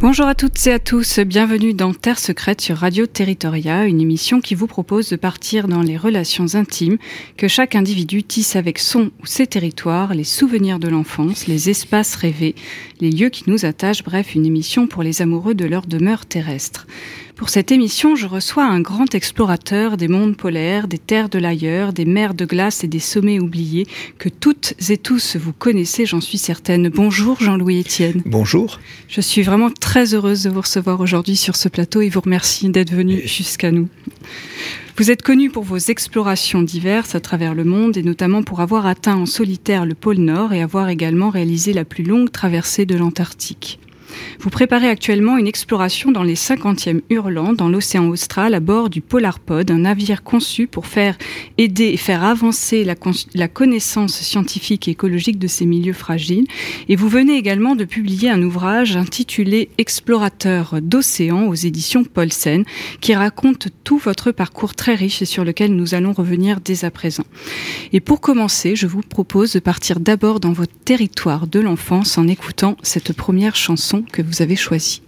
Bonjour à toutes et à tous, bienvenue dans Terre secrète sur Radio Territoria, une émission qui vous propose de partir dans les relations intimes que chaque individu tisse avec son ou ses territoires, les souvenirs de l'enfance, les espaces rêvés, les lieux qui nous attachent, bref, une émission pour les amoureux de leur demeure terrestre. Pour cette émission, je reçois un grand explorateur des mondes polaires, des terres de l'ailleurs, des mers de glace et des sommets oubliés que toutes et tous vous connaissez, j'en suis certaine. Bonjour Jean-Louis Etienne. Bonjour. Je suis vraiment très heureuse de vous recevoir aujourd'hui sur ce plateau et vous remercie d'être venu jusqu'à nous. Vous êtes connu pour vos explorations diverses à travers le monde et notamment pour avoir atteint en solitaire le pôle Nord et avoir également réalisé la plus longue traversée de l'Antarctique. Vous préparez actuellement une exploration dans les 50e hurlants dans l'océan austral à bord du Polarpod, un navire conçu pour faire aider et faire avancer la, connaissance scientifique et écologique de ces milieux fragiles. Et vous venez également de publier un ouvrage intitulé Explorateur d'océan aux éditions Paulsen, qui raconte tout votre parcours très riche et sur lequel nous allons revenir dès à présent. Et pour commencer, je vous propose de partir d'abord dans votre territoire de l'enfance en écoutant cette première chanson que vous avez choisie.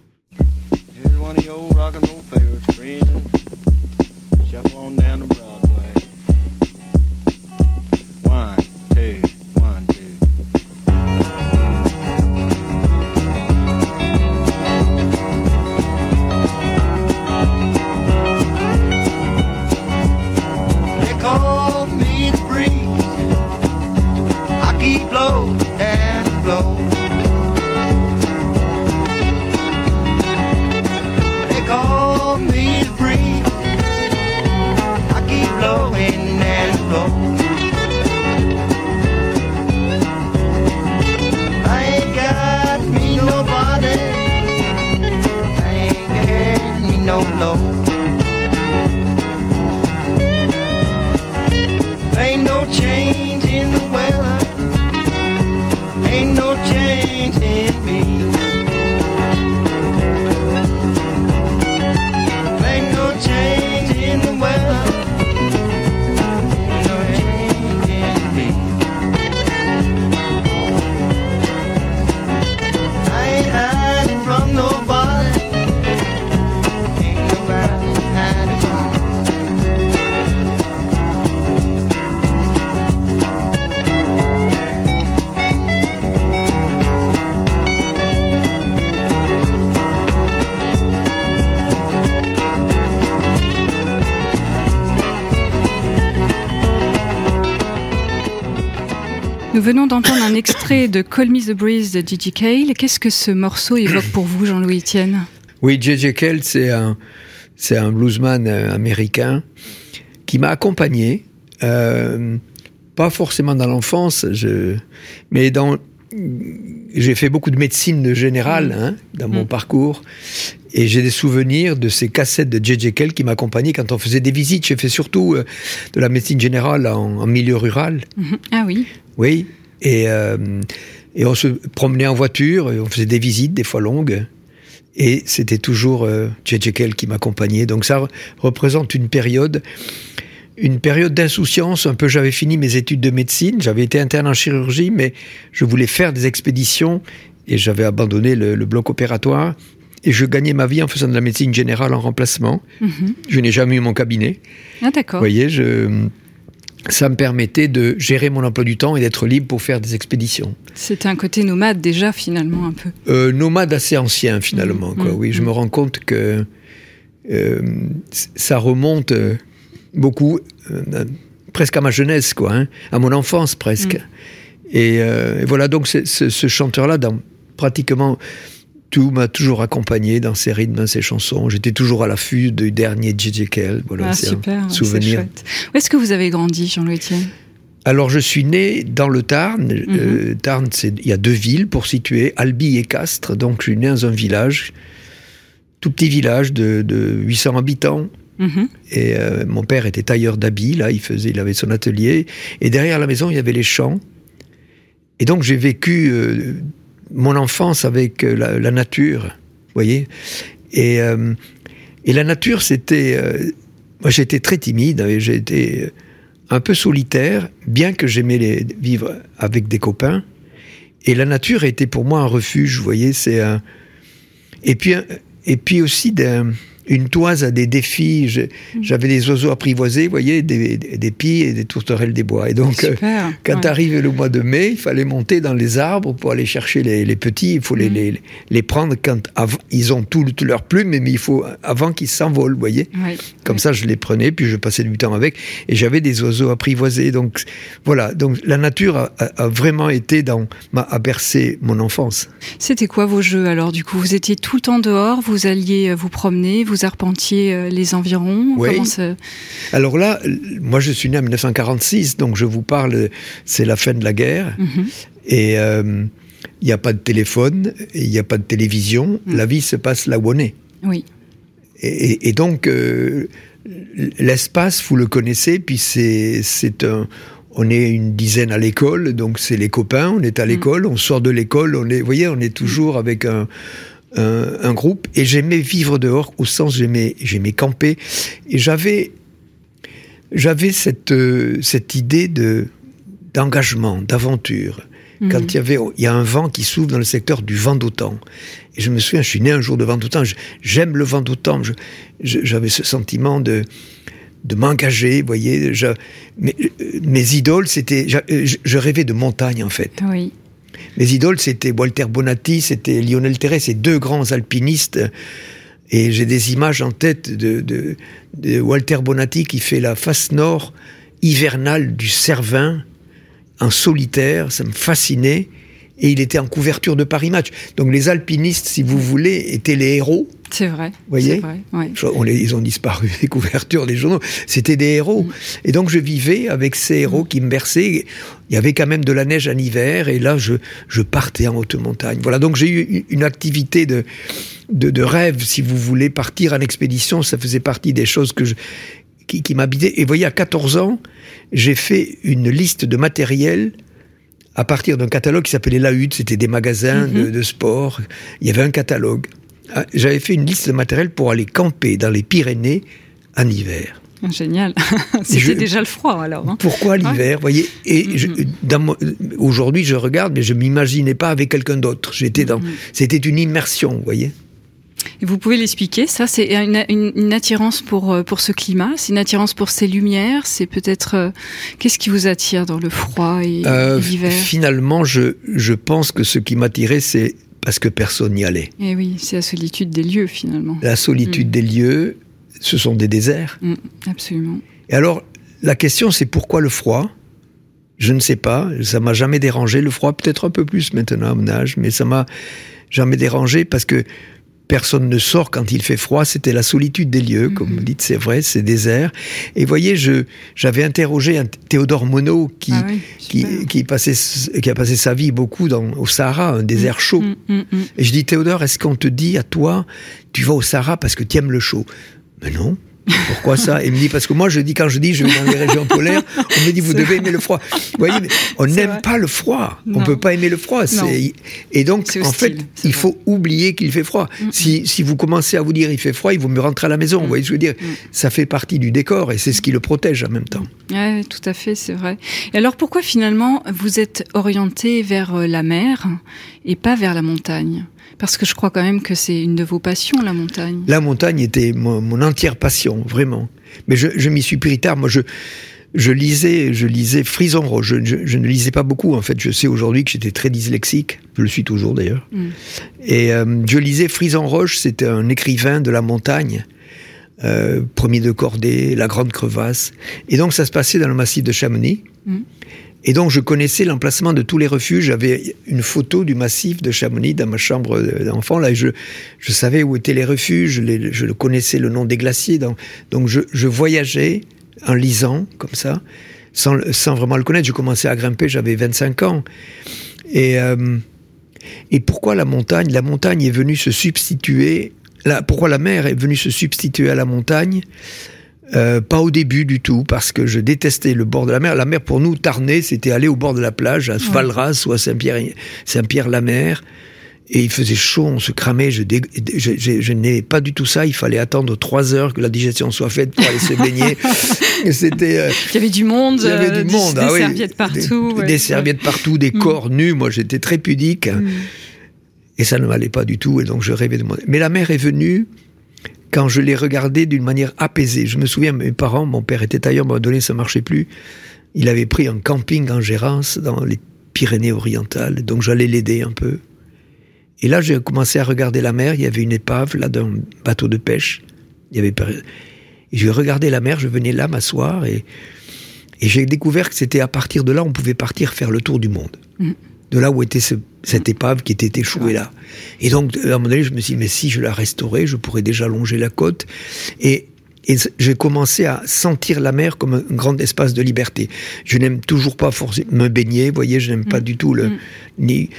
Extrait de Call Me the Breeze de J.J. Cale. Qu'est-ce que ce morceau évoque pour vous, Jean-Louis Etienne? Oui, J.J. Cale, c'est un, c'est un bluesman euh, américain qui m'a accompagné, euh, pas forcément dans l'enfance, je, mais dans, j'ai fait beaucoup de médecine générale mm. hein, dans mon mm. parcours et j'ai des souvenirs de ces cassettes de J.J. Kell qui m'accompagnaient quand on faisait des visites. J'ai fait surtout euh, de la médecine générale en, en milieu rural. Mm-hmm. Ah oui? Oui. Et, euh, et on se promenait en voiture, on faisait des visites, des fois longues. Et c'était toujours. Euh, Kell qui m'accompagnait. Donc ça représente une période une période d'insouciance. Un peu, j'avais fini mes études de médecine, j'avais été interne en chirurgie, mais je voulais faire des expéditions et j'avais abandonné le, le, bloc opératoire. Et je gagnais ma vie en faisant de la médecine générale en remplacement. Mm -hmm. Je n'ai jamais eu mon cabinet. Ah, d'accord. Vous voyez, je, ça me permettait de gérer mon emploi du temps et d'être libre pour faire des expéditions. C'était un côté nomade déjà, finalement, un peu. Euh, nomade assez ancien, finalement. Mmh, quoi. Mmh, oui, mmh. je me rends compte que euh, ça remonte beaucoup, euh, presque à ma jeunesse, quoi, hein, à mon enfance presque. Et, et, voilà, donc ce, ce chanteur-là, dans pratiquement tout, m'a toujours accompagné dans ses rythmes, dans ses chansons. J'étais toujours à l'affût du dernier J.J. Kell. Voilà, ah, super, un souvenir. Où est-ce que vous avez grandi, Jean-Louis Etienne alors, je suis né dans le Tarn. Mm -hmm. euh, Tarn, il y a deux villes pour situer, Albi et Castres. Donc, je suis né dans un village, tout petit village de, de 800 habitants. Mm -hmm. Et euh, mon père était tailleur d'habits, là, il faisait, il avait son atelier. Et derrière la maison, il y avait les champs. Et donc j'ai vécu euh, mon enfance avec euh, la, nature, vous voyez. Et, euh, Et la nature, c'était... Euh, moi, j'étais très timide, été un peu solitaire, bien que j'aimais vivre avec des copains. Et la nature était pour moi un refuge, vous voyez, c'est un... Et puis, et puis aussi une toise à des défis. Mm. J'avais des oiseaux apprivoisés, vous voyez, des, des, pies et des tourterelles des bois. Et donc, euh, quand arrivait le mois de mai, il fallait monter dans les arbres pour aller chercher les, petits. Il faut les, mm. les, les, prendre quand ils ont toutes leurs plumes, mais il faut avant qu'ils s'envolent, vous voyez. Comme ça, je les prenais, puis je passais du temps avec. Et j'avais des oiseaux apprivoisés. Donc, voilà. Donc, la nature a, vraiment été dans, m'a bercé mon enfance. C'était quoi vos jeux alors, du coup? Vous étiez tout le temps dehors, vous alliez euh, vous promener, vous arpentiez euh, les environs? Oui. Alors là, moi je suis né en 1946, donc je vous parle, c'est la fin de la guerre. Mhm. Et euh, il n'y a pas de téléphone, il n'y a pas de télévision. Mhm. La vie se passe là où on est. Oui. Et, donc, euh, l'espace, vous le connaissez, puis c'est un on est une dizaine à l'école, donc c'est les copains, on est à mhm. l'école, on sort de l'école, on est, vous voyez, on est toujours avec un, un, groupe et j'aimais vivre dehors au sens j'aimais j'aimais camper et j'avais j'avais cette euh, cette idée de d'engagement d'aventure mhm. quand il y avait il y a un vent qui s'ouvre dans le secteur du vent d'autant et je me souviens je suis né un jour de vent d'autant j'aime le vent d'autant j'avais ce sentiment de de m'engager, vous voyez. Je, mes, mes idoles, c'était, je, je, rêvais de montagne en fait. Oui. Mes idoles, c'était Walter Bonatti, c'était Lionel Terret, ces deux grands alpinistes. Et j'ai des images en tête de, Walter Bonatti qui fait la face nord hivernale du Cervin en solitaire. Ça me fascinait. Et il était en couverture de Paris Match. Donc les alpinistes, si vous voulez, étaient les héros c'est vrai. Vous voyez on les, Ils ont disparu des couvertures des journaux. C'était des héros. Mm. Et donc je vivais avec ces héros qui me berçaient. Il y avait quand même de la neige en hiver et là je, je partais en haute montagne. Voilà, donc j'ai eu une activité de, de, rêve, si vous voulez, partir en expédition. Ça faisait partie des choses que je, qui, qui m'habitaient. Et vous voyez, à 14 ans, j'ai fait une liste de matériel à partir d'un catalogue qui s'appelait La Hutte, c'était des magasins mm-hmm. de, de, sport. Il y avait un catalogue. Ah, j'avais fait une liste de matériel pour aller camper dans les Pyrénées en hiver. Ah, génial. C'était déjà le froid alors. Hein. Pourquoi l'hiver, voyez? Et mm-hmm. aujourd'hui, je regarde, mais je m'imaginais pas avec quelqu'un d'autre. J'étais dans, mm-hmm. c'était une immersion, vous voyez? Et vous pouvez l'expliquer Ça, c'est une, attirance pour euh, pour ce climat. C'est une attirance pour ces lumières. C'est peut-être euh, qu'est-ce qui vous attire dans le froid et, euh, l'hiver? Finalement, je je pense que ce qui m'attirait, c'est parce que personne n'y allait. Et eh oui, c'est la solitude des lieux finalement. La solitude mm. des lieux, ce sont des déserts. Mm, absolument. Et alors, la question c'est pourquoi le froid? Je ne sais pas, ça m'a jamais dérangé le froid, peut-être un peu plus maintenant à mon âge, mais ça m'a jamais dérangé parce que personne ne sort quand il fait froid, c'était la solitude des lieux, comme mhm. vous dites, c'est vrai, c'est désert. Et voyez, je, j'avais interrogé un Théodore Monod qui, ah qui, qui, passait, qui a passé sa vie beaucoup dans, au Sahara, un désert mm, chaud. Mm, mm, Et je dis, Théodore, est-ce qu'on te dit à toi, tu vas au Sahara parce que tu aimes le chaud? Mais non. Pourquoi ça? Il me dit parce que moi je dis quand je dis je vais dans les régions polaires, on me dit vous devez aimer le froid. Vous voyez, on n'aime pas le froid. On On peut pas aimer le froid. Et donc en fait, il faut oublier qu'il fait froid. si, si, vous commencez à vous dire il fait froid, il vaut mieux rentrer à la maison. Vous voyez ce que je veux dire? Ça fait partie du décor et c'est ce qui le protège en même temps. Oui, tout à fait, c'est vrai. Et alors pourquoi finalement vous êtes orienté vers euh, la mer et pas vers la montagne? Parce que je crois quand même que c'est une de vos passions, la montagne. La montagne était mon, entière passion, vraiment. Mais je, m'y suis pris tard. Moi, je, je lisais, je lisais Frison Roche. Je, ne lisais pas beaucoup, en fait. Je sais aujourd'hui que j'étais très dyslexique. Je le suis toujours, d'ailleurs. Mm. Et euh, je lisais Frison Roche. C'était un écrivain de la montagne. Euh, premier de cordée, la grande crevasse. Et donc, ça se passait dans le massif de Chamonix. Mm. Et donc, je connaissais l'emplacement de tous les refuges. J'avais une photo du massif de Chamonix dans ma chambre d'enfant. Là, je, je savais où étaient les refuges. Je, connaissais le nom des glaciers. Donc, donc je, je, voyageais en lisant, comme ça, sans, sans, vraiment le connaître. Je commençais à grimper, j'avais 25 ans. Et, euh, et pourquoi la montagne La montagne est venue se substituer. Pourquoi la mer est venue se substituer à la montagne? Euh, pas au début du tout, parce que je détestais le bord de la mer. La mer, pour nous, Tarnay, c'était aller au bord de la plage, à Svalras ou à Saint-Pierre, Saint-Pierre-la-Mer. et il faisait chaud, on se cramait, je, je, je, je n'aimais pas du tout ça, il fallait attendre trois heures que la digestion soit faite pour aller se baigner. C'était, euh, il y avait du monde, il y avait du monde, des, ah serviettes partout. Des, des serviettes partout, des mm. corps nus, moi j'étais très pudique. Mm. Et ça ne m'allait pas du tout, et donc je rêvais de moi. Mais la mère est venue quand je l'ai regardée d'une manière apaisée. Je me souviens, mes parents, mon père était ailleurs, m'a donné, ça marchait plus. Il avait pris un camping en gérance dans les Pyrénées-Orientales, donc j'allais l'aider un peu. Et là, j'ai commencé à regarder la mer. Il y avait une épave là d'un bateau de pêche. Il y avait et j'ai regardé la mer. Je venais là m'asseoir et, et j'ai découvert que c'était à partir de là on pouvait partir faire le tour du monde. Mm. De là où était cette épave qui était échouée là. Et donc, à un moment donné, je me suis dit, mais si je la restaurais, je pourrais déjà longer la côte. Et et j'ai commencé à sentir la mer comme un grand espace de liberté. Je n'aime toujours pas forcément me baigner, vous voyez, je n'aime pas mm. du tout le mm. ni,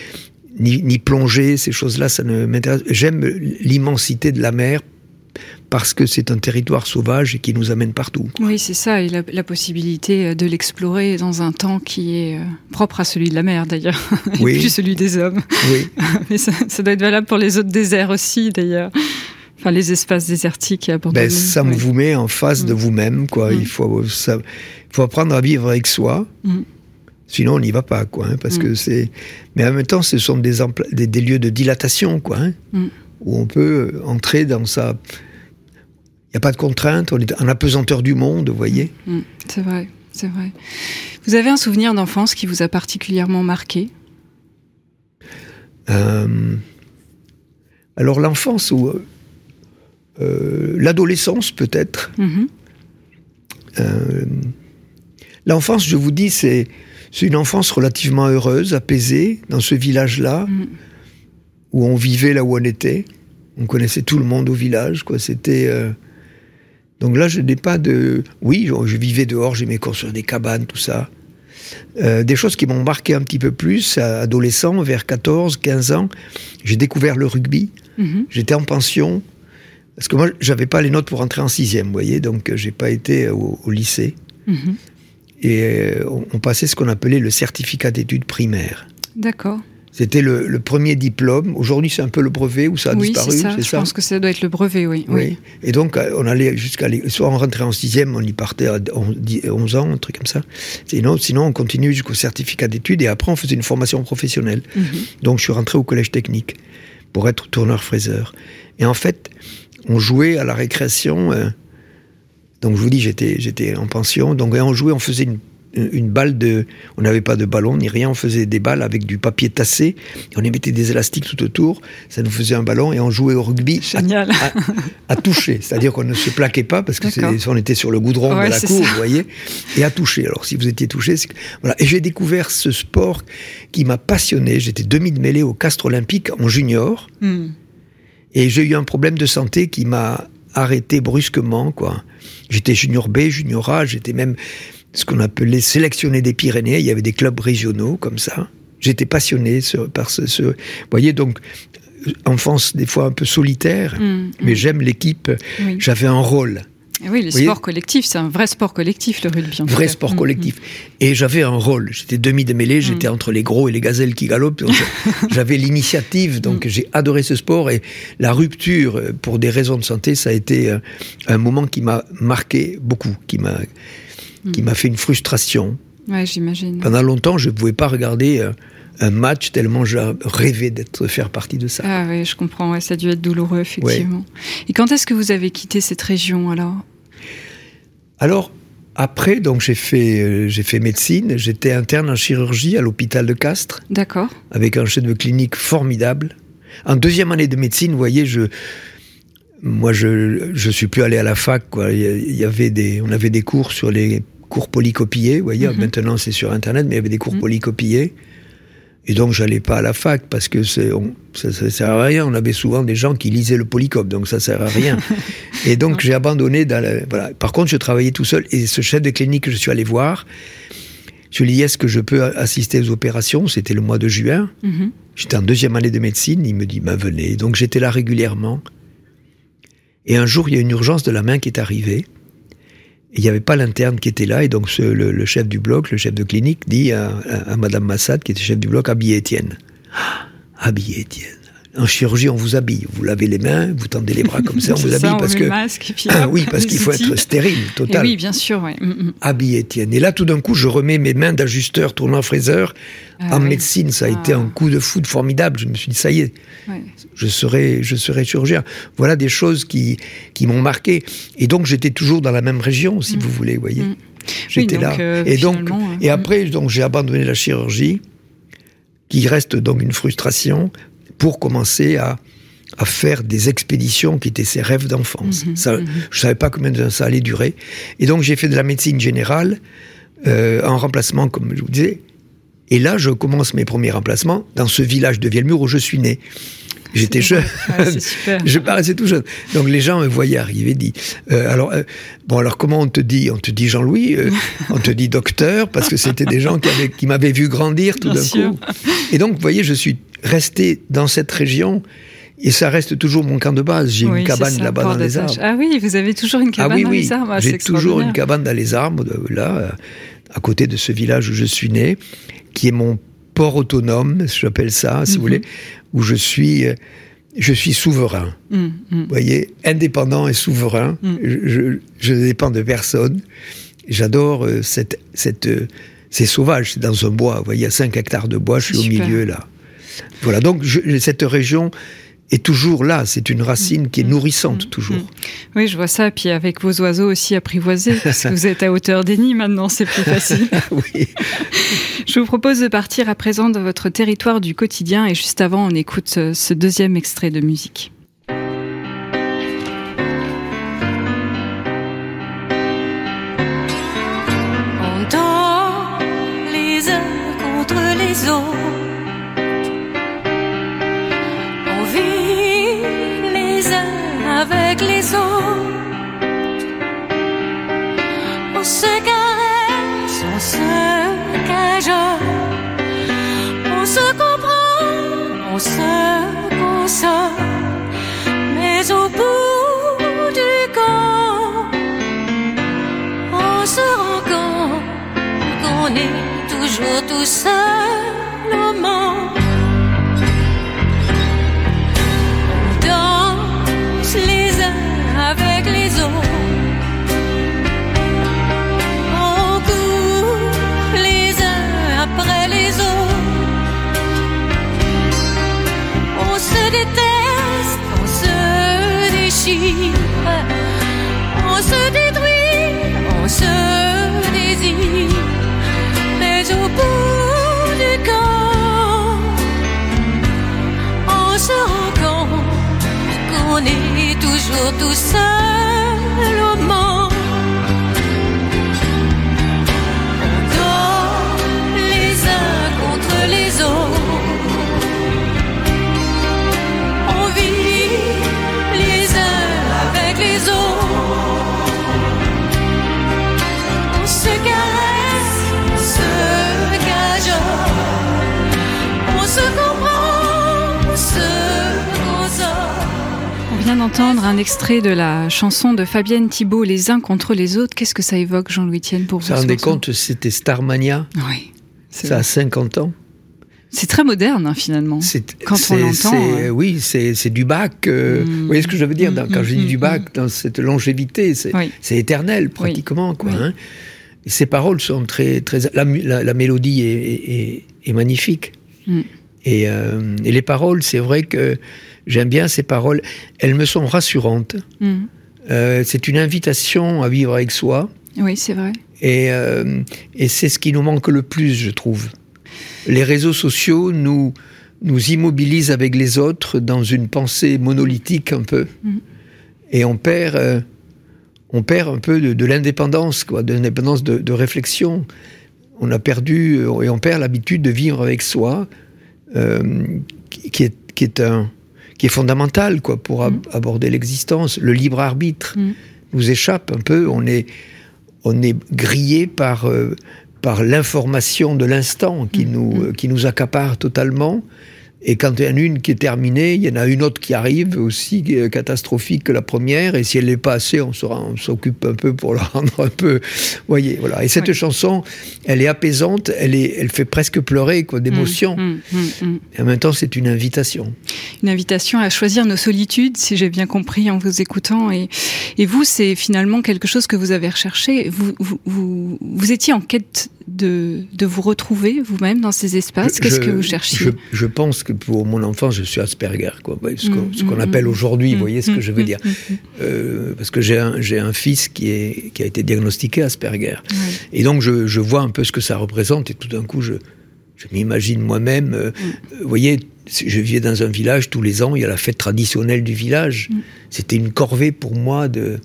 ni, ni plonger, ces choses-là, ça ne m'intéresse. J'aime l'immensité de la mer parce que c'est un territoire sauvage et qui nous amène partout. Oui, c'est ça, et la, possibilité euh, de l'explorer dans un temps qui est euh, propre à celui de la mer d'ailleurs, oui. et plus celui des hommes. Oui. Mais ça, ça, doit être valable pour les autres déserts aussi d'ailleurs. Enfin, les espaces désertiques abandonnés. Ben, ça vous met en face de mm. vous-même, quoi. Mm. Il faut, ça, faut apprendre à vivre avec soi. Mm. Sinon, on n'y va pas, quoi. Hein, parce que c'est. Mais en même temps, ce sont des, des, des lieux de dilatation, quoi. Hein, où on peut entrer dans sa. Il n'y a pas de contrainte, on est en apesanteur du monde, vous voyez. C'est vrai, c'est vrai. Vous avez un souvenir d'enfance qui vous a particulièrement marqué? Euh, Alors, l'enfance, où euh, l'adolescence peut-être. Mhm. Euh, l'enfance, je vous dis, c'est une enfance relativement heureuse, apaisée, dans ce village-là, mhm. Où on vivait là où on était. On connaissait tout le monde au village, quoi. C'était. Euh, donc là, je n'ai pas de. Oui, je, vivais dehors, j'aimais construire des cabanes, tout ça. des choses qui m'ont marqué un petit peu plus, adolescent, vers 14, 15 ans, j'ai découvert le rugby. Mhm. J'étais en pension. Parce que moi, j'avais pas les notes pour entrer en sixième, vous voyez, donc euh, j'ai pas été euh, au, lycée. Mhm. Et euh, on, passait ce qu'on appelait le certificat d'études primaires. D'accord. C'était le, premier diplôme. Aujourd'hui, c'est un peu le brevet où ça a disparu. c'est ça. Je pense que ça doit être le brevet, oui. oui. Et donc, on allait jusqu'à. Soit on rentrait en sixième, on y partait à 11 ans, un truc comme ça. Sinon, sinon on continue jusqu'au certificat d'études et après, on faisait une formation professionnelle. Mhm. Donc, je suis rentré au collège technique pour être tourneur-fraiseur. Et en fait, on jouait à la récréation. Euh, donc je vous dis, j'étais, j'étais en pension. Donc on jouait, on faisait une, une balle de. On n'avait pas de ballon ni rien, on faisait des balles avec du papier tassé. on y mettait des élastiques tout autour. Ça nous faisait un ballon et on jouait au rugby Génial. À, toucher. C'est-à-dire qu'on ne se plaquait pas parce que on était sur le goudron de la cour, vous voyez, et à toucher. Alors si vous étiez touché, c'est voilà. Et j'ai découvert ce sport qui m'a passionné. J'étais demi de mêlée au Castre Olympique en junior. Hmm. Et j'ai eu un problème de santé qui m'a arrêté brusquement, quoi. J'étais junior B, junior A, j'étais même ce qu'on appelait sélectionné des Pyrénées. Il y avait des clubs régionaux comme ça. J'étais passionné par ce, ce, Vous voyez, donc, enfance des fois un peu solitaire, mmh, mais mmh. j'aime l'équipe. J'avais un rôle. Eh oui, les sports collectifs, c'est un vrai sport collectif, le rugby. Un vrai sport mm, collectif. Mm. Et j'avais un rôle. J'étais demi de mêlée, j'étais mm. entre les gros et les gazelles qui galopent. j'avais l'initiative, donc j'ai adoré ce sport. Et la rupture, pour des raisons de santé, ça a été euh, un moment qui m'a marqué beaucoup, qui m'a qui m'a fait une frustration. Ouais, j'imagine. Pendant longtemps, je ne pouvais pas regarder euh, un match tellement je rêvais d'être faire partie de ça. Ah oui, je comprends. ça a dû être douloureux, effectivement. Et quand est-ce que vous avez quitté cette région alors? Alors, après, donc j'ai fait, euh, j'ai fait médecine. J'étais interne en chirurgie à l'hôpital de Castres. D'accord. Avec un chef de clinique formidable. En deuxième année de médecine, vous voyez, je, moi, je, je suis plus allé à la fac. Quoi. Il y avait des, on avait des cours sur les cours polycopiés. Vous voyez, mhm. maintenant c'est sur Internet, mais il y avait des cours mhm. polycopiés. Et donc, j'allais pas à la fac parce que ça, ça sert à rien. On avait souvent des gens qui lisaient le polycope, donc ça sert à rien. et donc, j'ai abandonné. Dans voilà. Par contre, je travaillais tout seul. Et ce chef de clinique que je suis allé voir, je lui ai dit est-ce que je peux assister aux opérations? C'était le mois de juin. Mm-hmm. J'étais en deuxième année de médecine. Il me dit bah, venez. Donc, j'étais là régulièrement. Et un jour, il y a une urgence de la main qui est arrivée il n'y avait pas l'interne qui était là, et donc le, chef du bloc, le chef de clinique, dit à, Madame Massad, qui était chef du bloc, habillez Étienne. Ah, habillez Étienne. En chirurgie, on vous habille. Vous lavez les mains, vous tendez les bras comme ça, on vous ça, habille on parce que. masque, Ah oui, parce qu'il faut être stérile, Et total. oui, bien sûr, ouais. Mm, mm. Habillé, tiens. Et là, tout d'un coup, je remets mes mains d'ajusteur tournant fraiseur. Ah en oui. médecine, ça a Ah. été un coup de foudre formidable. Je me suis dit, ça y est, Ouais. je serai, je serai chirurgien. Voilà des choses qui, qui m'ont marqué. Et donc, j'étais toujours dans la même région, si vous voulez, vous voyez. Mm. J'étais Oui, là. euh, et donc, euh, et après, donc, j'ai abandonné la chirurgie, qui reste donc une frustration, pour commencer à, à faire des expéditions qui étaient ses rêves d'enfance. Mhm, mhm. Je savais pas combien de temps ça allait durer. Et donc, j'ai fait de la médecine générale, euh, en remplacement, comme je vous disais. Et là, je commence mes premiers remplacements dans ce village de Vielmur où je suis né. J'étais jeune. super. Je paraissais tout jeune. Donc les gens me voyaient arriver, dit. euh, alors euh, bon, alors comment on te dit? On te dit Jean-Louis, euh, on te dit docteur, parce que c'était des gens qui, avaient, qui m'avaient vu grandir tout d'un coup. Et donc, vous voyez, je suis resté dans cette région. Et ça reste toujours mon camp de base. J'ai Oui, une cabane là-bas dans les arbres. Ah oui, vous avez toujours une cabane ah oui, dans oui. les arbres. ah, c'est J'ai toujours une cabane dans les arbres, là, euh, à côté de ce village où je suis né, qui est mon port autonome, j'appelle ça, si Mhm. vous voulez, où je suis, euh, je suis souverain. Mm, mm. Vous voyez, indépendant et souverain. Mm. Je, je- je ne dépends de personne. J'adore euh, cette, cette, c'est sauvage, c'est dans un bois. Vous voyez, il y a 5 hectares de bois, je suis au milieu là. Voilà, donc je- cette région est toujours là. C'est une racine qui est nourrissante, toujours. mm. Oui, je vois ça. Puis avec vos oiseaux aussi apprivoisés, parce que vous êtes à hauteur des nids maintenant, c'est plus facile. oui. Je vous propose de partir à présent dans votre territoire du quotidien et juste avant, on écoute ce deuxième extrait de musique. Se comprend, on se console. Mais au bout du compte, on se rend compte qu'on est toujours tout seul vient d'entendre un extrait de la chanson de Fabienne Thibault, Les uns contre les autres. Qu'est-ce que ça évoque, Jean-Louis Tienne, pour Vous vous vous rendez compte, c'était Starmania, Oui. Ça a vrai. 50 ans. C'est très moderne, hein, finalement. Quand on l'entend, euh. Oui, c'est du bac. euh, Mm. Vous voyez ce que je veux dire dans- Quand Mm, je dis mm, du mm, bac, dans cette longévité, c'est Oui. éternel pratiquement. Quoi, Oui. hein. Et ces paroles sont très. très la, mu- la- la mélodie est, est- magnifique. Mm. Et, euh, et les paroles, c'est vrai que j'aime bien ces paroles. Elles me sont rassurantes. Mm. Euh, c'est une invitation à vivre avec soi. Oui, c'est vrai. Et, euh, et c'est ce qui nous manque le plus, je trouve. Les réseaux sociaux nous, nous immobilisent avec les autres dans une pensée monolithique un peu. Mhm. Et on perd, euh, on perd un peu de, de l'indépendance, quoi, de l'indépendance de, de réflexion. On a perdu et on perd l'habitude de vivre avec soi, qui est, qui est un qui est fondamental quoi pour ab- aborder l'existence. Le libre arbitre Mhm. nous échappe un peu. On est on est grillé par, euh, par l'information de l'instant qui, nous, euh, qui nous accapare totalement. Et quand il y en a une qui est terminée, il y en a une autre qui arrive aussi euh, catastrophique que la première. Et si elle n'est pas assez, on s'occupe un peu pour la rendre un peu. Voyez, voilà. Et cette chanson, elle est apaisante, elle, est, elle fait presque pleurer quoi, d'émotion. Mmh, mmh, mmh, et en même temps, c'est une invitation. Une invitation à choisir nos solitudes, si j'ai bien compris en vous écoutant. Et, et vous, c'est finalement quelque chose que vous avez recherché. Vous, vous, vous, vous étiez en quête de, de vous retrouver vous-même dans ces espaces? Qu'est-ce que vous cherchiez? je, je, pense que pour mon enfant, je suis Asperger, quoi. ce qu'on mmh, appelle mmh, aujourd'hui, vous voyez ce que je veux dire. euh, Parce que j'ai un, un, fils qui, est, qui a été diagnostiqué Asperger. Et donc, je, je, vois un peu ce que ça représente, et tout d'un coup, je, je m'imagine moi-même, euh, vous voyez, je vivais dans un village, tous les ans, il y a la fête traditionnelle du village. C'était une corvée pour moi de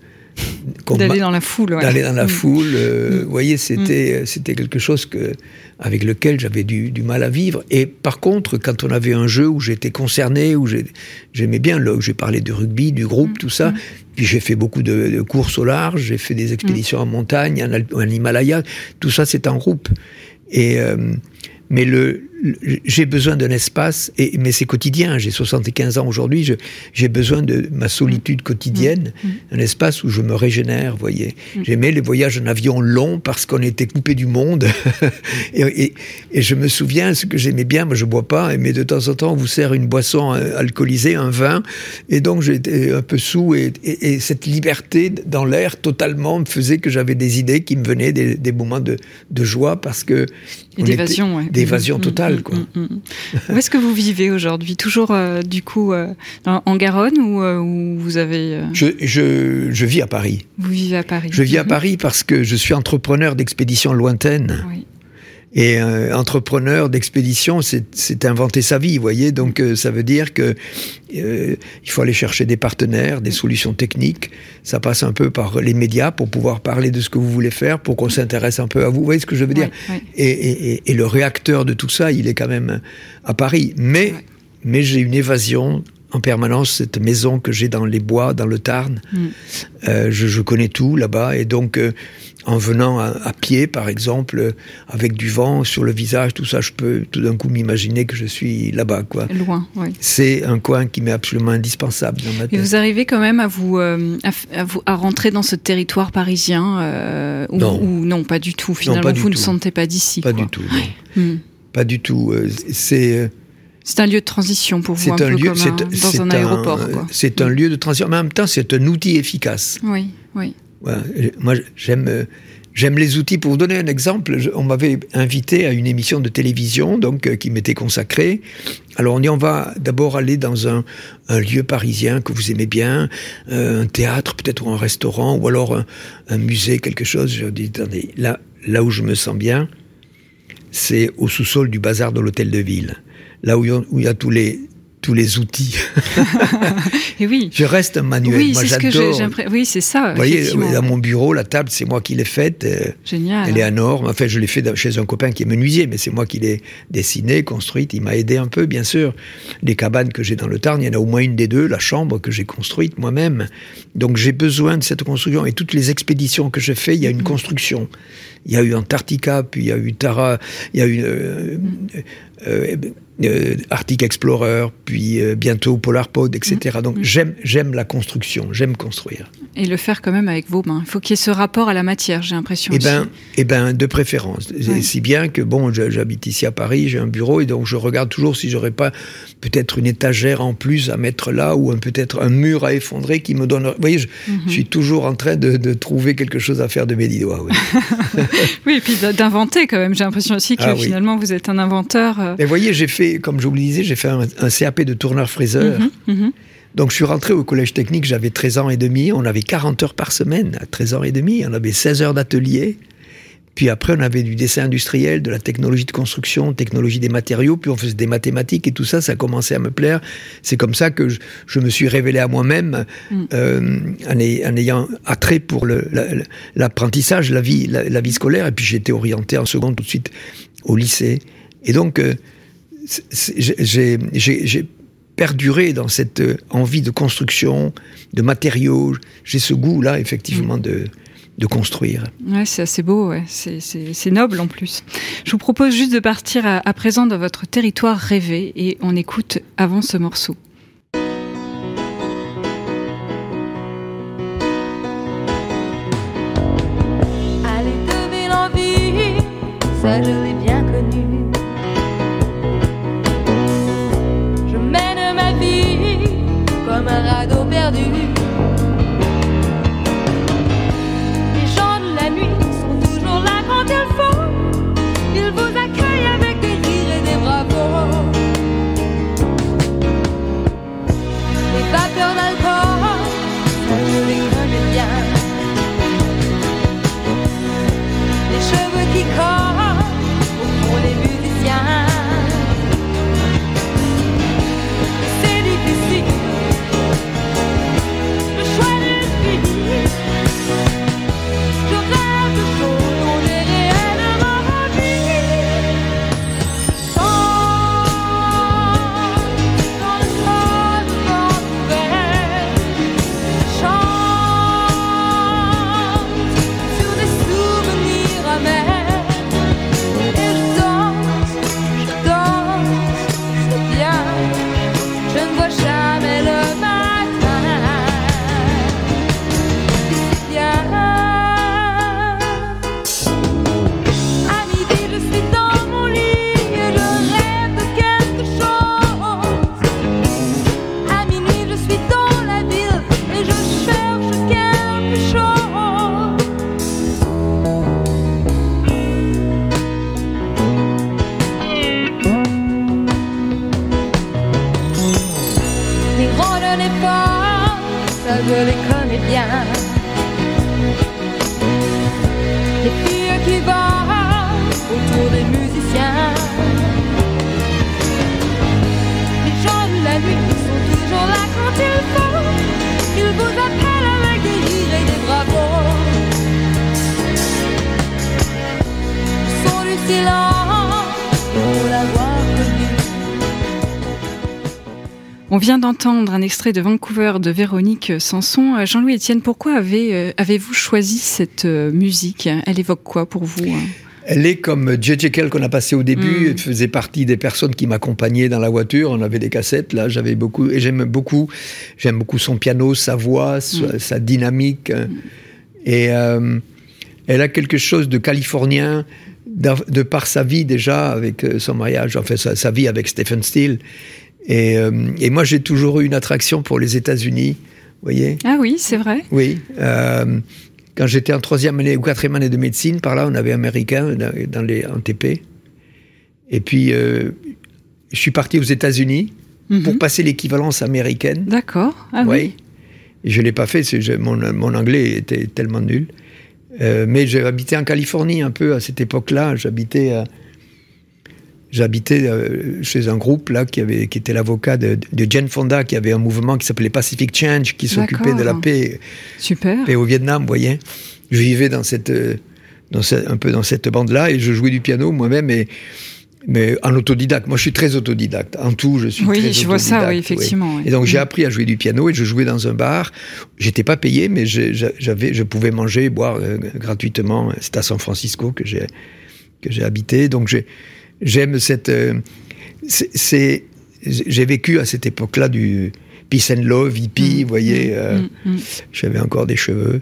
d'aller dans la foule. D'aller dans la mm. foule. Euh, mm. Vous voyez, c'était mm. c'était quelque chose que, avec lequel j'avais du, du, mal à vivre. Et par contre, quand on avait un jeu où j'étais concerné, où j'aimais bien, là où j'ai parlé du rugby, du groupe, tout ça, puis j'ai fait beaucoup de, courses au large, j'ai fait des expéditions en montagne, en, en Himalaya, tout ça c'est en groupe. Et, euh, mais le, j'ai besoin d'un espace, et, mais c'est quotidien. J'ai 75 ans aujourd'hui, j'ai besoin de ma solitude quotidienne, mmh. Mmh. un espace où je me régénère, voyez. Mmh. J'aimais les voyages en avion longs parce qu'on était coupé du monde. et, et, je me souviens, ce que j'aimais bien, moi je bois pas, mais de temps en temps on vous sert une boisson euh, alcoolisée, un vin, et donc j'étais un peu sous, et, cette liberté dans l'air totalement me faisait que j'avais des idées qui me venaient, des, des moments de, de, joie parce que... D'évasion, D'évasion totale. Mm, mm, mm, où est-ce que vous vivez aujourd'hui? Toujours euh, du coup euh, en Garonne ou, euh, vous avez je, je, je, vis à Paris. Vous vivez à Paris. Je vis à Paris parce que je suis entrepreneur d'expéditions lointaines. Oui. Et euh, entrepreneur d'expédition, c'est inventer sa vie, vous voyez. Donc euh, ça veut dire que euh, il faut aller chercher des partenaires, des solutions techniques. Ça passe un peu par les médias pour pouvoir parler de ce que vous voulez faire, pour qu'on s'intéresse un peu à vous. Vous voyez ce que je veux dire? Et, et, et, le réacteur de tout ça, il est quand même à Paris. Mais mais j'ai une évasion en permanence cette maison que j'ai dans les bois, dans le Tarn. Mm. Euh, je, je, connais tout là-bas et donc euh, en venant à, pied, par exemple, euh, avec du vent sur le visage, tout ça, je peux tout d'un coup m'imaginer que je suis là-bas, quoi. Loin, oui. C'est un coin qui m'est absolument indispensable dans ma tête. Et vous arrivez quand même à vous, à, vous, à rentrer dans ce territoire parisien ou, non. Ou, non, pas du tout. Finalement, non, vous ne sentez pas d'ici. Pas du tout. Mm. Pas du tout. C'est c'est un lieu de transition pour vous, un, un peu lieu, comme un, dans un aéroport. C'est un lieu de transition, mais en même temps, c'est un outil efficace. Oui, oui. Moi, j'aime. J'aime les outils. Pour vous donner un exemple, on m'avait invité à une émission de télévision donc euh, qui m'était consacrée. Alors on dit on va d'abord aller dans un, lieu parisien que vous aimez bien, euh, un théâtre peut-être ou un restaurant ou alors un, musée, quelque chose. Je dis attendez, là où je me sens bien, c'est au sous-sol du bazar de l'hôtel de ville là où il y a tous les tous les outils. Et oui. Je reste un manuel. Oui, c'est ce que j'ai. Oui, c'est ça. Vous voyez, dans mon bureau, la table, c'est moi qui l'ai faite. Euh, Génial. Elle est à norme. Enfin, je l'ai fait chez un copain qui est menuisier, mais c'est moi qui l'ai dessinée, construite. Il m'a aidé un peu, bien sûr. Les cabanes que j'ai dans le Tarn, il y en a au moins une des deux, la chambre que j'ai construite moi-même. Donc, j'ai besoin de cette construction. Et toutes les expéditions que je fais, il y a une mm-hmm. construction. Il y a eu Antarctica, puis il y a eu Tara, il y a eu. Euh, euh, Arctic Explorer, puis euh, bientôt Polar Pod, etc. Mmh. Donc mmh. j'aime j'aime la construction, j'aime construire. Et le faire quand même avec vos mains. Il faut qu'il y ait ce rapport à la matière, j'ai l'impression. Eh ben, eh ben, de préférence. Si bien que bon, j'habite ici à Paris, j'ai un bureau et donc je regarde toujours si j'aurais pas peut-être une étagère en plus à mettre là ou peut-être un mur à effondrer qui me donne. Vous voyez, je, mmh. suis toujours en train de, de, trouver quelque chose à faire de mes dix doigts. Oui, oui et puis d'inventer quand même. J'ai l'impression aussi que ah finalement vous êtes un inventeur. Euh. Et vous voyez, j'ai fait comme je vous le disais, j'ai fait un, CAP de tourneur-fraiseur. Mhm, mhm. Donc je suis rentré au collège technique, j'avais 13 ans et demi, on avait 40 heures par semaine, à 13 ans et demi, on avait 16 heures d'atelier. Puis après, on avait du dessin industriel, de la technologie de construction, technologie des matériaux, puis on faisait des mathématiques et tout ça, ça commençait à me plaire. C'est comme ça que je, me suis révélé à moi-même mm. euh, en, ayant attrait pour l'apprentissage, la, vie, la, vie scolaire. Et puis j'ai été orienté en seconde tout de suite au lycée. Et donc, euh, j'ai perduré dans cette euh, envie de construction, de matériaux. J'ai ce goût-là, effectivement, de, de construire. Ouais, c'est assez beau, ouais. c'est noble en plus. Je vous propose juste de partir à, à présent dans votre territoire rêvé et on écoute avant ce morceau. Allez, devez l'envie, ça je l'ai je les connais bien. Les filles qui vont autour des musiciens. Les gens de la nuit sont toujours là quand il faut. Ils vous appellent avec des et des bravos. Le son du silence, On vient d'entendre un extrait de Vancouver de Véronique Sanson. Euh, Jean-Louis Etienne, pourquoi avez, euh, avez-vous choisi cette euh, musique? Elle évoque quoi pour vous hein? Elle est comme J.J. Kell qu'on a passé au début, Mm. elle faisait partie des personnes qui m'accompagnaient dans la voiture. On avait des cassettes, là, j'avais beaucoup, et j'aime beaucoup, j'aime beaucoup son piano, sa voix, sa, sa dynamique. Et euh, elle a quelque chose de californien, de par sa vie déjà, avec son mariage, enfin sa, sa vie avec Stephen Steele. Et, euh, et moi, j'ai toujours eu une attraction pour les États-Unis, vous voyez Ah oui, c'est vrai. oui. euh, quand j'étais en troisième année ou quatrième année de médecine, par là, on avait américain dans, les en TP. Et puis, euh, je suis parti aux États-Unis Mhm. pour passer l'équivalence américaine. D'accord. Ah oui. Je l'ai pas fait, je- mon, mon anglais était tellement nul. Euh, mais j'ai habité en Californie un peu à cette époque-là. J'habitais, à- j'habitais euh, chez un groupe là qui avait, qui était l'avocat de, de Jane Fonda, qui avait un mouvement qui s'appelait Pacific Change, qui s'occupait de la paix, Super. paix au Vietnam, vous voyez. Je vivais dans cette, euh, dans ce- un peu dans cette bande-là et je jouais du piano moi-même, et, mais en autodidacte. Moi, je suis très autodidacte. En tout, je suis Oui, très je vois ça, oui, effectivement, oui. Et donc, j'ai Mm. appris à jouer du piano et je jouais dans un bar. J'étais pas payé, mais j'avais, je pouvais manger et boire euh, gratuitement. C'était à San Francisco que j'ai que j'ai habité. Donc, j'ai- j'aime cette. euh, c'est- j'ai vécu à cette époque-là du peace and love, hippie, vous voyez. euh, Mm, mm. j'avais encore des cheveux.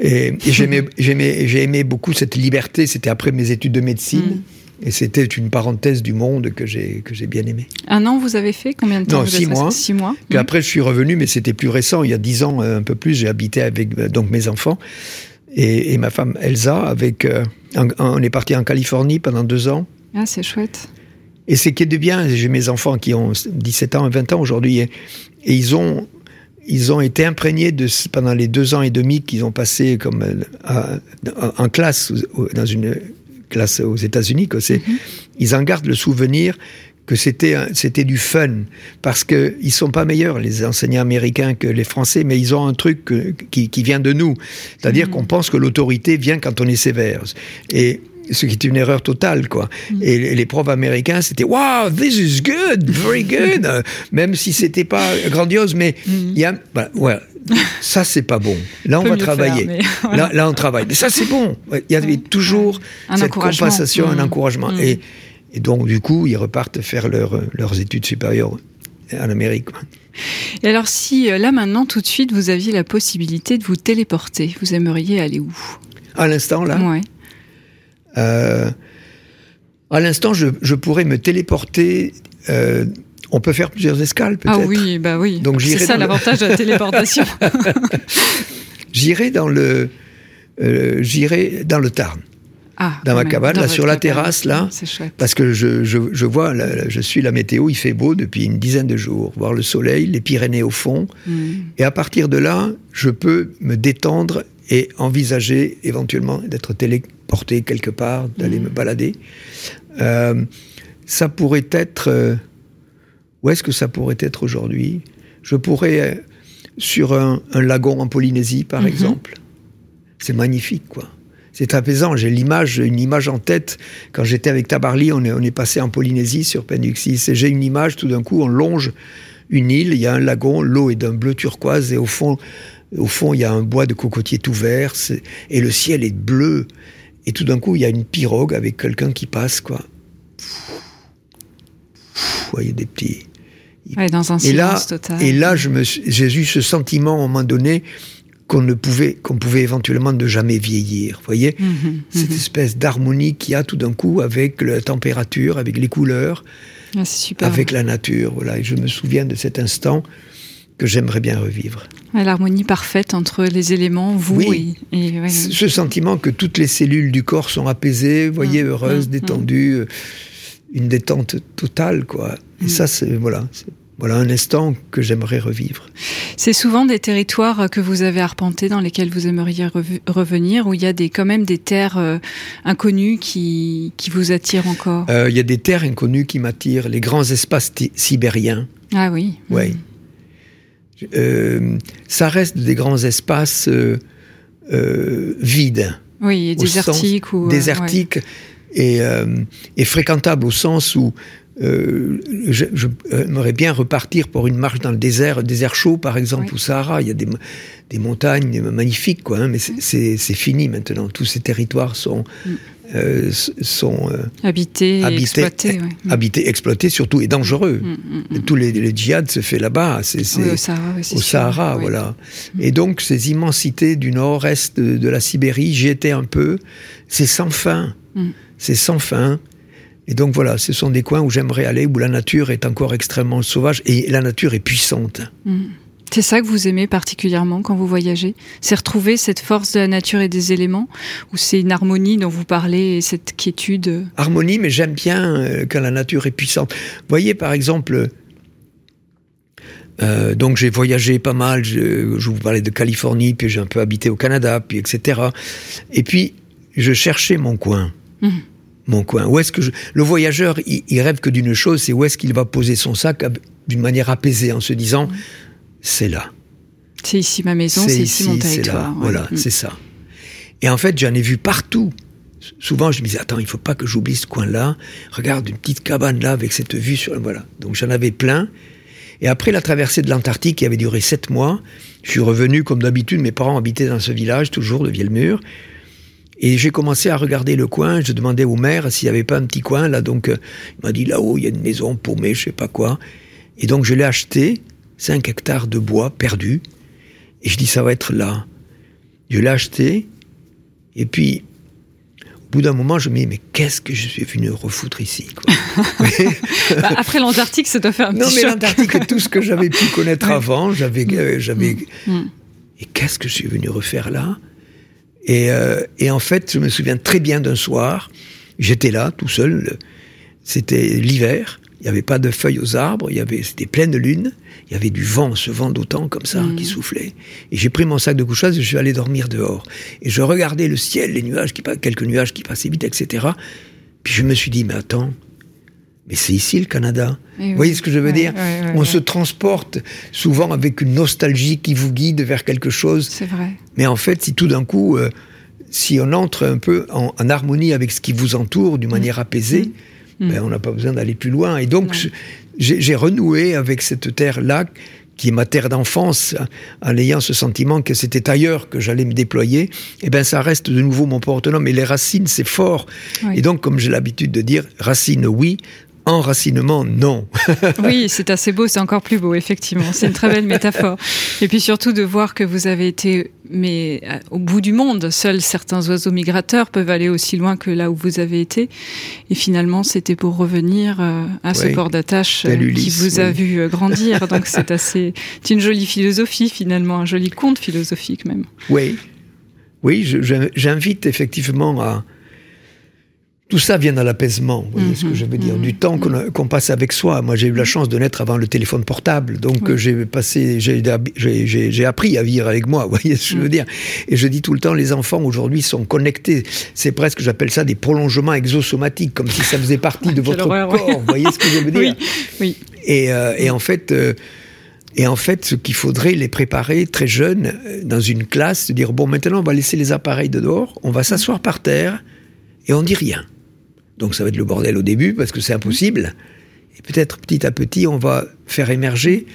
Et, et j'aimais, j'aimais, j'ai aimé beaucoup cette liberté. C'était après mes études de médecine. Mm. Et c'était une parenthèse du monde que j'ai, que j'ai bien aimé. Un an, vous avez fait combien de temps Non, vous six mois. Six mois. Puis Mm. après, je suis revenu, mais c'était plus récent. Il y a dix ans, euh, un peu plus, j'ai habité avec donc mes enfants et, et ma femme Elsa. Avec, euh, on est parti en Californie pendant deux ans. Ah, c'est chouette. Et c'est qui est de bien, j'ai mes enfants qui ont 17 ans et 20 ans aujourd'hui, et, et ils ont ils ont été imprégnés de pendant les deux ans et demi qu'ils ont passé comme euh, à- en classe dans une classe aux États-Unis. que c'est Ils en gardent le souvenir que c'était c'était du fun parce que ils sont pas meilleurs les enseignants américains que les Français, mais ils ont un truc que- qui, qui vient de nous, c'est-à-dire qu'on pense que l'autorité vient quand on est sévère et ce qui est une erreur totale, quoi. Et les- profs américains, c'était wow, this is good, very good, même si c'était pas grandiose, mais il y a, voilà, ouais, ça c'est pas bon. Là on va travailler. faire, mais voilà. là, là on travaille. Mais ça c'est bon. Il y avait toujours Un cette compensation, un Mm. encouragement. Mm. Et, et donc du coup ils repartent faire leur- leurs études supérieures en Amérique. Et alors, si euh, là maintenant, tout de suite, vous aviez la possibilité de vous téléporter, vous aimeriez aller où? À l'instant là, Ouais. Euh, à l'instant je, je pourrais me téléporter. euh, on peut faire plusieurs escales peut-être. Ah oui, bah oui. Donc, C'est ça le- l'avantage de la téléportation. J'irai dans le, euh, j'irai dans le Tarn. Ah, Dans ma même, cabane, dans là, sur la cabane. terrasse, là. C'est chouette. Parce que je, je, je vois, là, je suis la météo, il fait beau depuis une dizaine de jours. Voir le soleil, les Pyrénées au fond. Mm. Et à partir de là, je peux me détendre et envisager éventuellement d'être téléporté quelque part, d'aller me balader. Euh, ça pourrait être... euh, où est-ce que ça pourrait être aujourd'hui? Je pourrais... euh, sur un, un lagon en Polynésie, par exemple. C'est magnifique, quoi. C'est apaisant. J'ai l'image, une image en tête. Quand j'étais avec Tabarly, on est, on est passé en Polynésie sur Penduxis. Et j'ai une image, tout d'un coup, on longe une île, il y a un lagon, l'eau est d'un bleu turquoise, et au fond, au fond, il y a un bois de cocotier tout vert, et le ciel est bleu. Et tout d'un coup, il y a une pirogue avec quelqu'un qui passe, quoi. Vous voyez des petits. Ouais, dans un Et là, total. et là, je me suis- j'ai eu ce sentiment à un moment donné qu'on ne pouvait, qu'on pouvait éventuellement ne jamais vieillir. Vous voyez, Mhm, cette mhm. espèce d'harmonie qu'il y a tout d'un coup avec la température, avec les couleurs, Ah, super. avec la nature. Voilà, et je me souviens de cet instant que j'aimerais bien revivre. L'harmonie parfaite entre les éléments, vous Oui. et, et ouais, Ce sentiment que toutes les cellules du corps sont apaisées, vous voyez, Mm, heureuses, mm, détendues, euh, une détente totale, quoi. Et Mm. ça, c'est voilà, voilà un instant que j'aimerais revivre. C'est souvent des territoires que vous avez arpentés dans lesquels vous aimeriez revenir, où il y a des, quand même des terres euh, inconnues qui, qui vous attirent encore? Euh, Il y a des terres inconnues qui m'attirent, les grands espaces sibériens. Ah oui. Ouais. Euh, ça reste des grands espaces euh, euh, vides, Oui, et désertiques ou désertiques et, et fréquentables au sens où je- j'aimerais bien repartir pour une marche dans le désert, désert chaud par exemple, Oui. au Sahara. Il y a des, mo- des montagnes magnifiques, quoi, hein, mais c'est fini maintenant. Tous ces territoires sont, Mm. Euh, sont euh, habités, exploités. ouais. Mm. habités, exploités surtout et dangereux. Mm, mm, mm. Tous les, les djihad se fait là-bas. C'est Oui, au Sahara, au Sahara, voilà. Et donc, ces immensités du nord-est de, de la Sibérie, j'y étais un peu. C'est sans fin. Mm. C'est sans fin. Et donc, voilà, ce sont des coins où j'aimerais aller, où la nature est encore extrêmement sauvage et la nature est puissante. C'est ça que vous aimez particulièrement quand vous voyagez? C'est retrouver cette force de la nature et des éléments? Ou c'est une harmonie dont vous parlez et cette quiétude? Harmonie, mais j'aime bien euh, quand la nature est puissante. Vous voyez, par exemple, euh, donc j'ai voyagé pas mal. Je, je vous parlais de Californie, puis j'ai un peu habité au Canada, puis etc. Et puis je cherchais mon coin. Mhm. Mon coin. Où est-ce que je... le voyageur, il, il rêve que d'une chose, c'est où est-ce qu'il va poser son sac d'une manière apaisée, en se disant, c'est là. C'est ici ma maison, c'est ici, mon territoire. là. ouais. Voilà, Mm. c'est ça. Et en fait, j'en ai vu partout. Souvent, je me disais, attends, il faut pas que j'oublie ce coin-là. Regarde, une petite cabane là avec cette vue sur. Voilà. Donc j'en avais plein. Et après la traversée de l'Antarctique, qui avait duré sept mois, je suis revenu comme d'habitude. Mes parents habitaient dans ce village, toujours de Vielmur. Et j'ai commencé à regarder le coin. Je demandais au maire s'il n'y avait pas un petit coin là. Donc euh, il m'a dit là-haut, il y a une maison paumée, je sais pas quoi. Et donc je l'ai acheté, 5 hectares de bois perdus. Et je dis, ça va être là. Je l'ai acheté. Et puis, au bout d'un moment, je me dis, mais qu'est-ce que je suis venu refoutre ici quoi Bah, après l'Antarctique, ça doit faire un Non, petit mais choc. l'Antarctique est tout ce que j'avais pu connaître avant. J'avais, euh, j'avais. Mm. Et qu'est-ce que je suis venu refaire là? Et, euh, et en fait, je me souviens très bien d'un soir. J'étais là, tout seul. C'était l'hiver. Il n'y avait pas de feuilles aux arbres. Il y avait, c'était pleine lune. Il y avait du vent, ce vent d'autant comme ça Mhm. qui soufflait. Et j'ai pris mon sac de couchage et je suis allé dormir dehors. Et je regardais le ciel, les nuages qui quelques nuages qui passaient vite, etc. Puis je me suis dit, mais attends, mais c'est ici le Canada. Oui. Vous voyez ce que je veux Ouais, dire ouais, ouais, On se transporte souvent avec une nostalgie qui vous guide vers quelque chose. C'est vrai. Mais en fait, si tout d'un coup, euh, si on entre un peu en, en harmonie avec ce qui vous entoure d'une manière apaisée, Ben, on n'a pas besoin d'aller plus loin. Et donc, j'ai renoué avec cette terre-là qui est ma terre d'enfance, en ayant ce sentiment que c'était ailleurs que j'allais me déployer, eh ben ça reste de nouveau mon porte-nom. Mais les racines, c'est fort. Oui. Et donc, comme j'ai l'habitude de dire, racines, oui. Enracinement, non. Oui, c'est assez beau, c'est encore plus beau, effectivement. C'est une très belle métaphore. Et puis surtout de voir que vous avez été, mais euh, au bout du monde, seuls certains oiseaux migrateurs peuvent aller aussi loin que là où vous avez été. Et finalement, c'était pour revenir euh, à ce Oui. port d'attache euh, qui vous a oui. vu grandir. Donc c'est assez, c'est une jolie philosophie finalement, un joli conte philosophique même. Oui, oui, j'invite effectivement à. Tout ça vient à l'apaisement, vous voyez ce que je veux dire, du temps qu'on passe avec soi. Moi, j'ai eu la chance de naître avant le téléphone portable, donc Oui. j'ai passé, j'ai appris à vivre avec moi, vous voyez ce que je veux dire. Et je dis tout le temps, les enfants aujourd'hui sont connectés. C'est presque, j'appelle ça des prolongements exosomatiques, comme si ça faisait partie de Quelle votre horreur, corps. Vous voyez ce que je veux dire Oui, oui. et, euh, et en fait, euh, et en fait, ce qu'il faudrait les préparer très jeunes euh, dans une classe, se dire bon, maintenant on va laisser les appareils de dehors, on va s'asseoir par terre et on dit rien. Donc ça va être le bordel au début parce que c'est impossible. Et peut-être petit à petit, on va faire émerger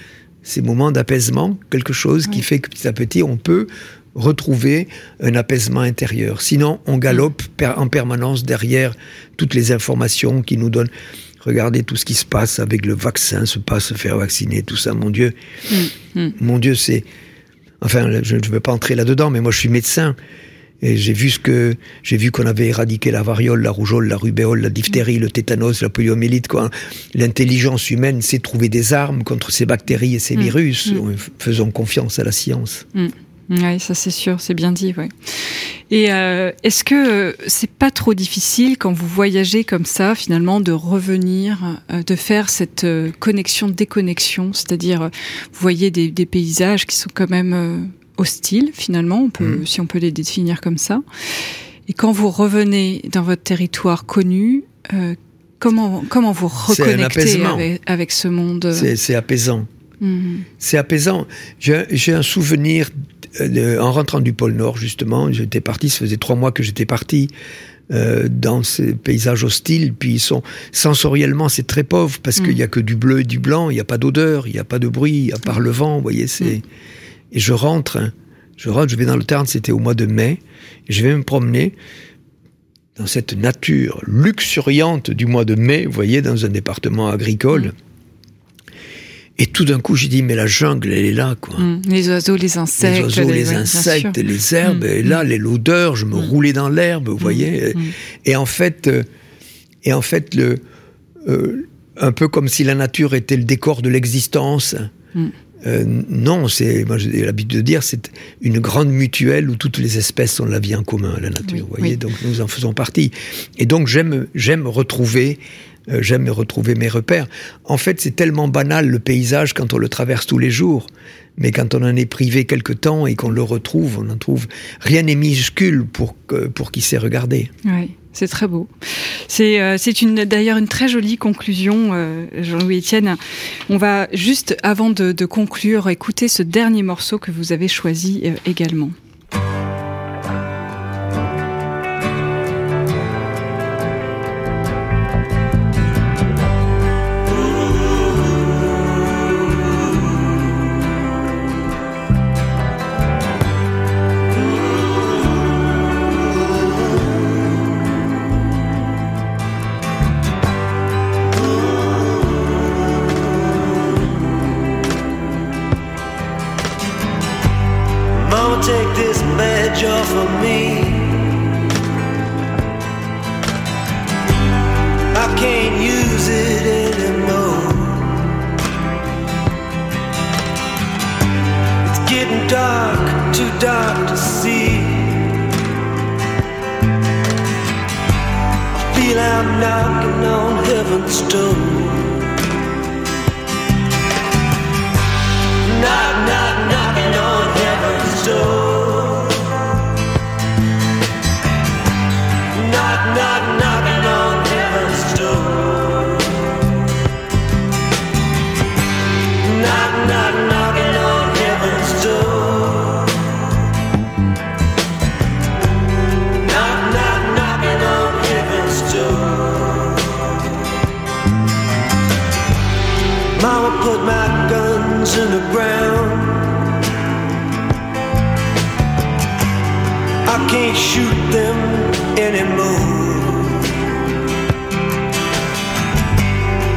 ces moments d'apaisement, quelque chose qui fait que petit à petit, on peut retrouver un apaisement intérieur. Sinon, on galope en permanence derrière toutes les informations qui nous donnent. Regardez tout ce qui se passe avec le vaccin, se passe se faire vacciner, tout ça, mon Dieu. Mon Dieu, c'est. Enfin, je ne veux pas entrer là-dedans, mais moi, je suis médecin. Et j'ai vu ce que j'ai vu qu'on avait éradiqué la variole, la rougeole, la rubéole, la diphtérie, le tétanos, la poliomyélite. Quoi. L'intelligence humaine sait trouver des armes contre ces bactéries et ces virus. Faisons confiance à la science. Oui, ça c'est sûr, c'est bien dit. Ouais. Et euh, est-ce que euh, c'est pas trop difficile quand vous voyagez comme ça, finalement, de revenir, euh, de faire cette euh, connexion, déconnexion, c'est-à-dire, vous voyez des, des paysages qui sont quand même hostiles, finalement, on peut, si on peut les définir comme ça. Et quand vous revenez dans votre territoire connu, euh, comment comment vous reconnectez avec, avec ce monde C'est apaisant. Mhm. C'est apaisant. J'ai un souvenir, de- en rentrant du pôle Nord, justement, j'étais parti, ça faisait trois mois que j'étais parti euh, dans ces paysages hostiles, puis ils sont sensoriellement, c'est très pauvre, parce qu'il n'y a que du bleu et du blanc, il n'y a pas d'odeur, il n'y a pas de bruit, à part le vent, vous voyez, c'est... Et je rentre, hein, je rentre, je vais dans le Tarn, c'était au mois de mai, et je vais me promener dans cette nature luxuriante du mois de mai, vous voyez, dans un département agricole. Et tout d'un coup, j'ai dit, mais la jungle, elle est là, quoi. Mhm. Les oiseaux, les insectes, les oiseaux, les insectes, les herbes, et là, les- l'odeur, je me roulais dans l'herbe, vous voyez. Et en fait, euh, et en fait, le, euh, un peu comme si la nature était le décor de l'existence. Euh, non, c'est, moi j'ai l'habitude de dire, c'est une grande mutuelle où toutes les espèces ont la vie en commun, la nature. Oui, vous voyez, oui. donc nous en faisons partie. Et donc j'aime, j'aime retrouver, euh, j'aime retrouver mes repères. En fait, c'est tellement banal le paysage quand on le traverse tous les jours, mais quand on en est privé quelque temps et qu'on le retrouve, on en trouve. Rien n'est minuscule pour que, pour qui sait regarder. Oui, c'est très beau. C'est euh, une d'ailleurs une très jolie conclusion, euh, Jean-Louis Etienne. On va juste avant de, de conclure écouter ce dernier morceau que vous avez choisi euh, également.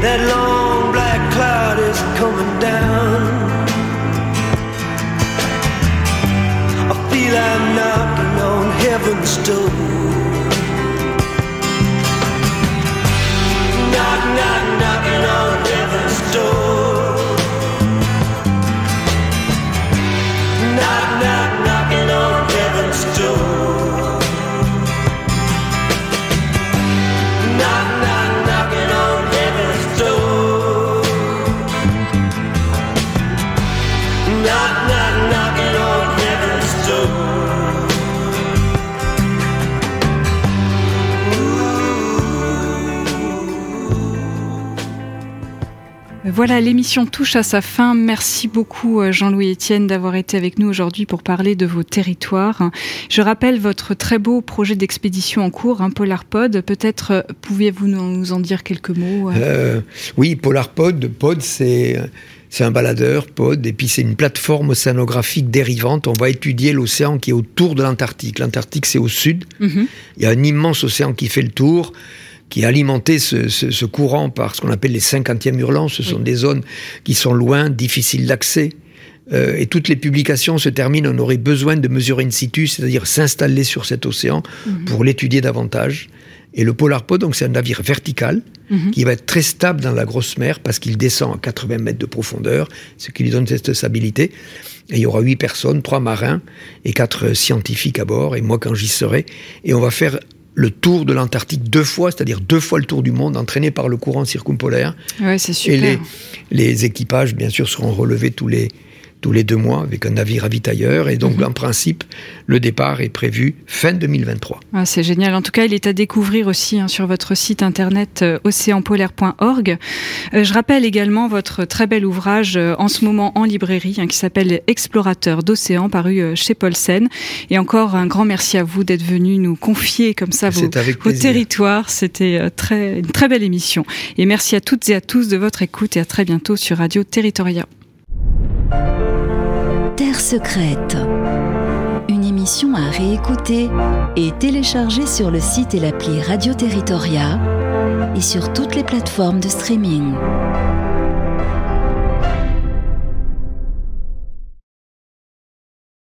That long black cloud is coming down. I feel I'm knocking on heaven's door. Voilà, l'émission touche à sa fin. Merci beaucoup euh, Jean-Louis Etienne d'avoir été avec nous aujourd'hui pour parler de vos territoires. Je rappelle votre très beau projet d'expédition en cours, hein, PolarPod. Peut-être euh, pouviez-vous nous en dire quelques mots euh Euh, oui, PolarPod, Pod, c'est c'est un baladeur, Pod, et puis c'est une plateforme océanographique dérivante. On va étudier l'océan qui est autour de l'Antarctique. L'Antarctique, c'est au sud. Mhm. Il y a un immense océan qui fait le tour, qui a alimenté ce, ce- ce courant par ce qu'on appelle les 50e hurlants. Ce sont des zones qui sont loin, difficiles d'accès. Euh, et toutes les publications se terminent, on aurait besoin de mesurer in situ, c'est-à-dire s'installer sur cet océan pour l'étudier davantage. Et le Polarpod, donc c'est un navire vertical Mhm. qui va être très stable dans la grosse mer parce qu'il descend à 80 mètres de profondeur, ce qui lui donne cette stabilité. Et il y aura huit personnes, trois marins et quatre euh, scientifiques à bord, et moi quand j'y serai. Et on va faire le tour de l'Antarctique deux fois, c'est-à-dire deux fois le tour du monde, entraîné par le courant circumpolaire. Ouais, c'est super. Et les, les équipages, bien sûr, seront relevés tous les, tous les deux mois avec un navire ravitailleur. Et donc, en principe, le départ est prévu fin 2023. Ah, c'est génial. En tout cas, il est à découvrir aussi hein, sur votre site internet euh, océanpolaire.org. Euh, je rappelle également votre très bel ouvrage euh, en ce moment en librairie hein, qui s'appelle Explorateur d'océan paru chez Paulsen. Et encore un grand merci à vous d'être venu nous confier comme ça vos, vos territoires. C'était très, une très belle émission. Et merci à toutes et à tous de votre écoute et à très bientôt sur Radio Territoria. Terre secrète. Une émission à réécouter et télécharger sur le site et l'appli Radio Territoria et sur toutes les plateformes de streaming.